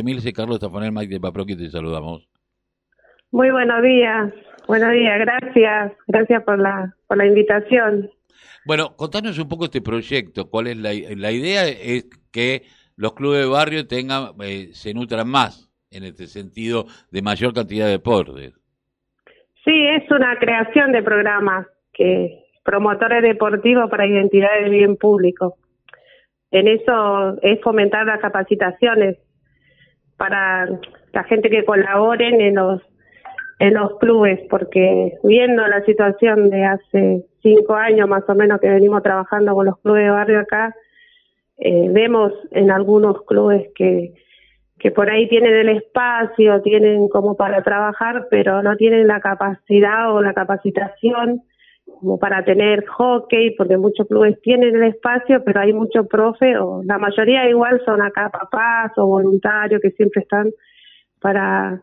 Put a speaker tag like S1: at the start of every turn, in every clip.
S1: Emilce Carlos Tafanel, Mike de Paproqui, te saludamos.
S2: Muy buenos días, buenos días, gracias, gracias por la, por la invitación.
S1: Bueno, contanos un poco este proyecto, cuál es la, la idea, es que los clubes de barrio tengan, eh, se nutran más en este sentido de mayor cantidad de deportes.
S2: Sí, es una creación de programas que promotores deportivos para identidades de bien público. En eso es fomentar las capacitaciones para la gente que colaboren en los en los clubes, porque viendo la situación de hace cinco años más o menos que venimos trabajando con los clubes de barrio acá, eh, vemos en algunos clubes que, que por ahí tienen el espacio, tienen como para trabajar, pero no tienen la capacidad o la capacitación como para tener hockey, porque muchos clubes tienen el espacio, pero hay muchos profe, o la mayoría igual son acá papás o voluntarios que siempre están para,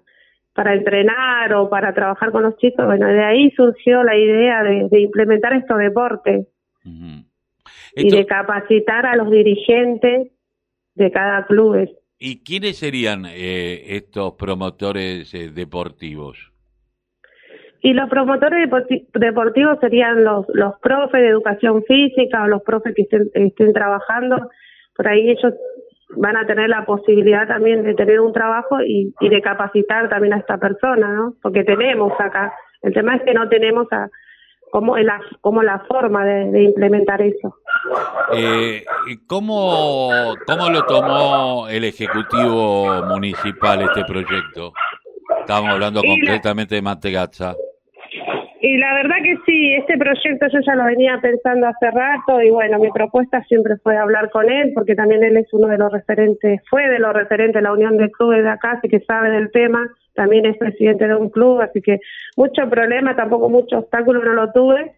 S2: para entrenar o para trabajar con los chicos. Bueno, de ahí surgió la idea de, implementar estos deportes y de capacitar a los dirigentes de cada club.
S1: ¿Y quiénes serían eh, estos promotores eh, deportivos?
S2: Y los promotores deportivos serían los, los profes de educación física o los profes que estén, estén trabajando. Por ahí ellos van a tener la posibilidad también de tener un trabajo y, y de capacitar también a esta persona, ¿no? Porque tenemos acá. El tema es que no tenemos a, como la, como la forma de, implementar eso.
S1: Eh, ¿cómo, ¿Cómo lo tomó el Ejecutivo Municipal este proyecto? Estamos hablando concretamente de Mantegazza.
S2: Y la verdad que sí, este proyecto yo ya lo venía pensando hace rato y bueno, mi propuesta siempre fue hablar con él porque también él es uno de los referentes, fue de los referentes de la Unión de Clubes de acá, así que sabe del tema, también es presidente de un club, así que mucho problema, tampoco mucho obstáculo no lo tuve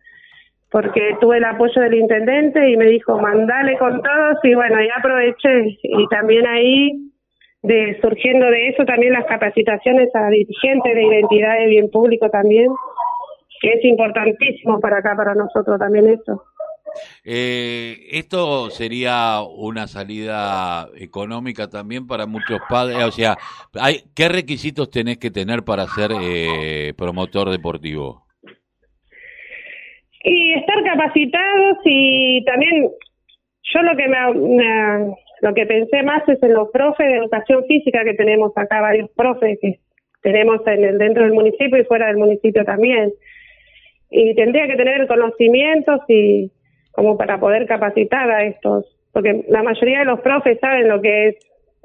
S2: porque tuve el apoyo del intendente y me dijo, mandale con todos y bueno, ya aproveché y también ahí de surgiendo de eso también las capacitaciones a dirigentes de identidad de bien público también es importantísimo para acá, para nosotros también eso.
S1: Eh, esto sería una salida económica también para muchos padres, o sea, hay, ¿qué requisitos tenés que tener para ser eh, promotor deportivo?
S2: Y estar capacitados y también yo lo que me, lo que pensé más es en los profes de educación física que tenemos acá, varios profes que tenemos en el, dentro del municipio y fuera del municipio también y tendría que tener conocimientos y como para poder capacitar a estos, porque la mayoría de los profes saben lo que es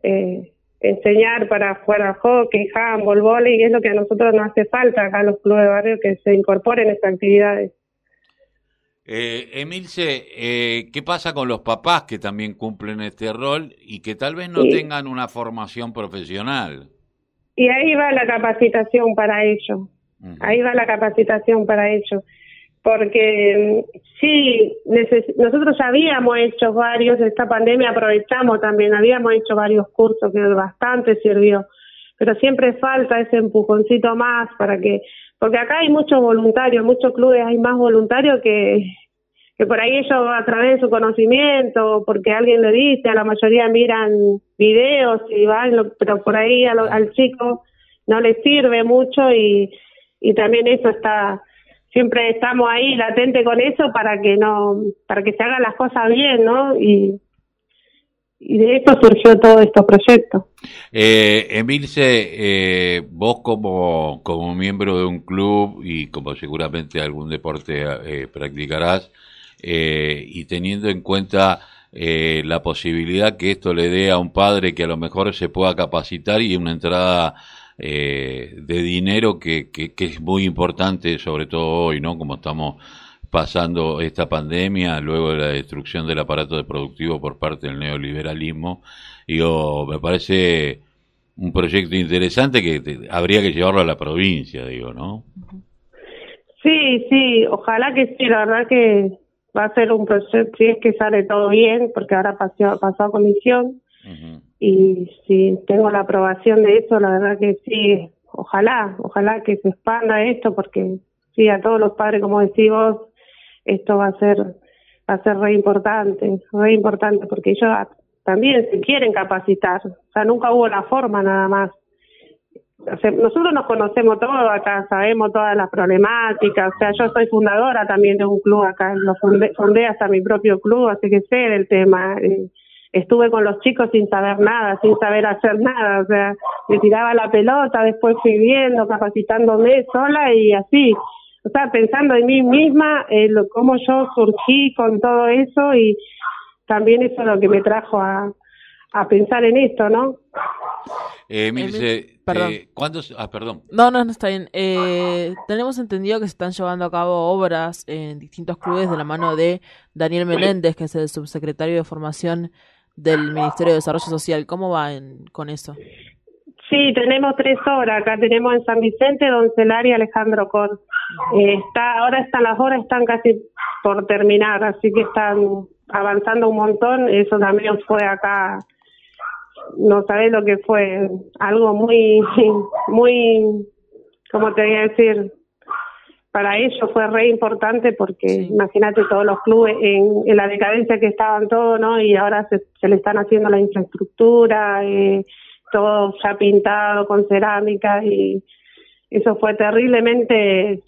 S2: eh, enseñar para jugar al hockey, handball, volley, y es lo que a nosotros nos hace falta acá en los clubes de barrio que se incorporen estas actividades.
S1: Eh, Emilce, eh, ¿qué pasa con los papás que también cumplen este rol y que tal vez no tengan una formación profesional?
S2: Y ahí va la capacitación para Ahí va la capacitación para ello. Porque mm, sí, nosotros habíamos hecho varios, esta pandemia aprovechamos también, habíamos hecho varios cursos que bastante sirvió, pero siempre falta ese empujoncito más para que, porque acá hay muchos voluntarios, muchos clubes hay más voluntarios que, que por ahí ellos a través de su conocimiento, porque alguien le dice, a la mayoría miran videos y van, pero por ahí al chico no le sirve mucho y y también eso está siempre estamos ahí latente con eso para que no para que se hagan las cosas bien no y de esto surgió todo estos proyectos.
S1: Eh, Emilce, eh, vos como, como miembro de un club y como seguramente algún deporte eh, practicarás, eh, y teniendo en cuenta eh, la posibilidad que esto le dé a un padre que a lo mejor se pueda capacitar y una entrada eh, de dinero que, que, es muy importante, sobre todo hoy, ¿no? Como estamos pasando esta pandemia, luego de la destrucción del aparato de productivo por parte del neoliberalismo. Digo, me parece un proyecto interesante que habría que llevarlo a la provincia, digo, ¿no?
S2: Sí, sí, ojalá que sí, la verdad que va a ser un proyecto, si es que sale todo bien, porque ahora pasó, pasó a comisión, y si tengo la aprobación de eso, la verdad que sí, ojalá, ojalá que se expanda esto, porque sí, a todos los padres, como decís vos, esto va a ser va a ser re importante, re importante, porque ellos también se quieren capacitar. O sea, nunca hubo la forma nada más. nosotros nos conocemos todos acá, sabemos todas las problemáticas. O sea, yo soy fundadora también de un club acá, lo fundé, hasta mi propio club, así que sé del tema. Eh, estuve con los chicos sin saber nada, sin saber hacer nada. O sea, me tiraba la pelota, después fui viendo, capacitándome sola y así. O sea, pensando en mí misma, eh, cómo yo surgí con todo eso y también eso es lo que me trajo a, a pensar en esto, ¿no?
S1: Eh, Milce, perdón. Eh, Ah, perdón.
S3: No, no, no está bien. Eh, tenemos entendido que se están llevando a cabo obras en distintos clubes de la mano de Daniel Menéndez, que es el subsecretario de Formación del Ministerio de Desarrollo Social. ¿Cómo va con eso?
S2: Sí, tenemos tres obras. Acá tenemos en San Vicente, Doncelar y Alejandro Cor. Eh, está, ahora están las horas, están casi por terminar, así que están avanzando un montón. Eso también fue acá, no sabés lo que fue, algo muy, muy, ¿cómo te voy a decir? Para ellos fue re importante porque imagínate todos los clubes en, la decadencia que estaban todos, ¿no? Y ahora se, se le están haciendo la infraestructura, eh, todo ya pintado con cerámica y eso fue terriblemente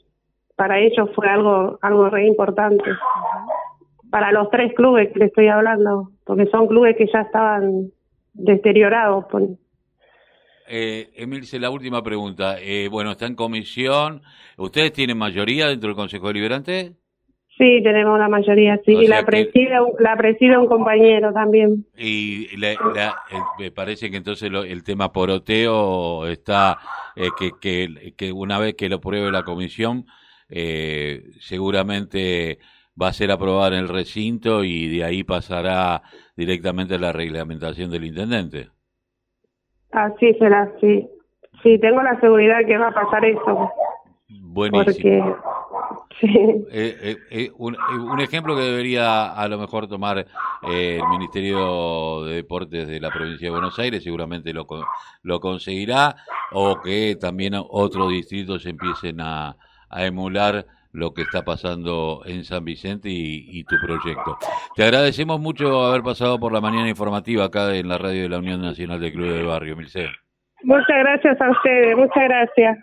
S2: para ellos fue algo algo re importante. Para los tres clubes que le estoy hablando porque son clubes que ya estaban deteriorados
S1: eh, Emilce, la última pregunta. Eh, bueno, está en comisión. ¿Ustedes tienen mayoría dentro del Consejo Deliberante?
S2: Sí, tenemos la mayoría, sí. y la preside, la preside un compañero también.
S1: Y me parece que entonces el tema poroteo está, eh, que, que, que, una vez que lo pruebe la comisión, eh, seguramente va a ser aprobado en el recinto y de ahí pasará directamente a la reglamentación del intendente.
S2: Así será, sí. Sí, tengo la seguridad que va a pasar eso.
S1: Buenísimo. Porque eh, eh, eh, un, ejemplo que debería a lo mejor tomar el Ministerio de Deportes de la provincia de Buenos Aires, seguramente lo, lo conseguirá, o que también otros distritos empiecen a, emular lo que está pasando en San Vicente y, tu proyecto. Te agradecemos mucho haber pasado por la mañana informativa acá en la radio de la Unión Nacional de Clubes del Barrio, Milce.
S2: Muchas gracias a ustedes, muchas gracias.